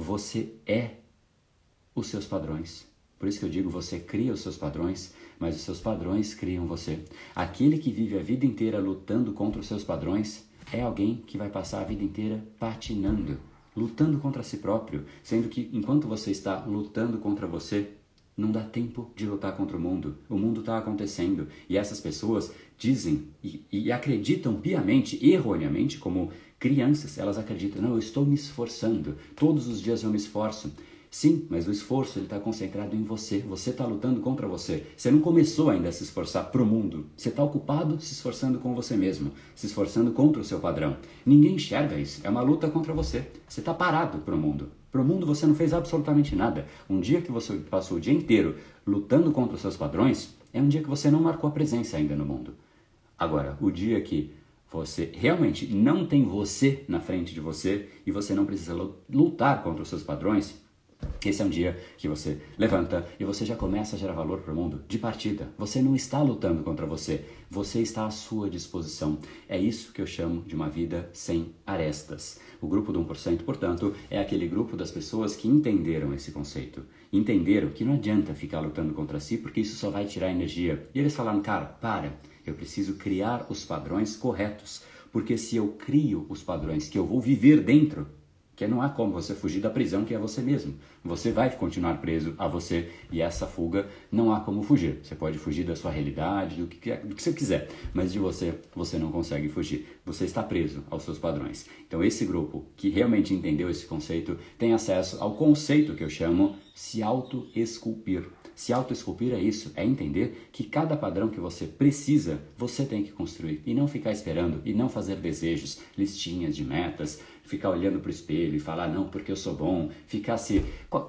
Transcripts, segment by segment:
Você é os seus padrões. Por isso que eu digo, você cria os seus padrões, mas os seus padrões criam você. Aquele que vive a vida inteira lutando contra os seus padrões é alguém que vai passar a vida inteira patinando, lutando contra si próprio, sendo que enquanto você está lutando contra você, não dá tempo de lutar contra o mundo. O mundo está acontecendo e essas pessoas dizem e, e, acreditam piamente, erroneamente, como crianças, elas acreditam: não, eu estou me esforçando, todos os dias eu me esforço. Sim, mas o esforço está concentrado em você. Você está lutando contra você. Você não começou ainda a se esforçar para o mundo. Você está ocupado se esforçando com você mesmo, se esforçando contra o seu padrão. Ninguém enxerga isso. É uma luta contra você. Você está parado para o mundo. Para o mundo você não fez absolutamente nada. Um dia que você passou o dia inteiro lutando contra os seus padrões é um dia que você não marcou a presença ainda no mundo. Agora, o dia que você realmente não tem você na frente de você e você não precisa lutar contra os seus padrões, esse é um dia que você levanta e você já começa a gerar valor para o mundo de partida. Você não está lutando contra você, você está à sua disposição. É isso que eu chamo de uma vida sem arestas. O grupo do 1%, portanto, é aquele grupo das pessoas que entenderam esse conceito. Entenderam que não adianta ficar lutando contra si porque isso só vai tirar energia. E eles falaram, cara, para, eu preciso criar os padrões corretos. Porque se eu crio os padrões que eu vou viver dentro, que não há como você fugir da prisão que é você mesmo. Você vai continuar preso a você e essa fuga não há como fugir. Você pode fugir da sua realidade, do que, do que você quiser, mas de você você não consegue fugir. Você está preso aos seus padrões. Então esse grupo que realmente entendeu esse conceito tem acesso ao conceito que eu chamo se auto-esculpir. Se auto-esculpir é isso, é entender que cada padrão que você precisa, você tem que construir e não ficar esperando e não fazer desejos, listinhas de metas, ficar olhando para o espelho e falar não porque eu sou bom, ficar assim,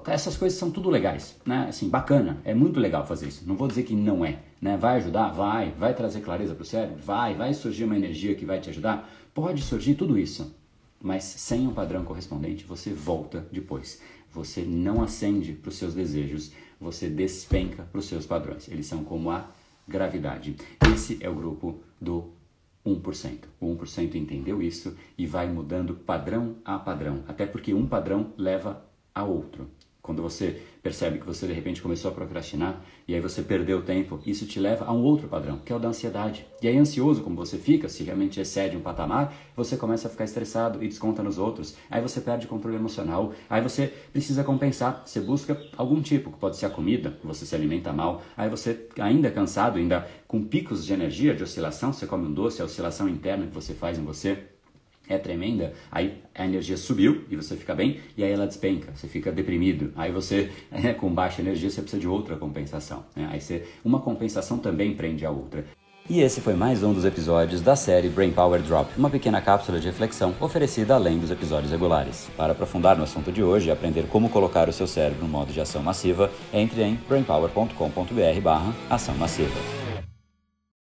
essas coisas são tudo legais, né? Assim, bacana, é muito legal fazer isso. Não vou dizer que não é, né? Vai ajudar, vai, vai trazer clareza para o cérebro, vai, vai surgir uma energia que vai te ajudar, pode surgir tudo isso, mas sem um padrão correspondente você volta depois. Você não acende para os seus desejos, você despenca para os seus padrões. Eles são como a gravidade. Esse é o grupo do 1%. O 1% entendeu isso e vai mudando padrão a padrão, até porque um padrão leva a outro. Quando você percebe que você de repente começou a procrastinar e aí você perdeu tempo, isso te leva a um outro padrão, que é o da ansiedade. E aí, ansioso como você fica, se realmente excede um patamar, você começa a ficar estressado e desconta nos outros. Aí você perde controle emocional. Aí você precisa compensar. Você busca algum tipo, que pode ser a comida, você se alimenta mal. Aí você, ainda cansado, ainda com picos de energia, de oscilação, você come um doce, a oscilação interna que você faz em você é tremenda, aí a energia subiu e você fica bem, e aí ela despenca, você fica deprimido. Aí você, é, com baixa energia, você precisa de outra compensação. Né? Aí você, uma compensação também prende a outra. E esse foi mais um dos episódios da série Brain Power Drop, uma pequena cápsula de reflexão oferecida além dos episódios regulares. Para aprofundar no assunto de hoje e aprender como colocar o seu cérebro no modo de ação massiva, entre em brainpower.com.br/ação massiva.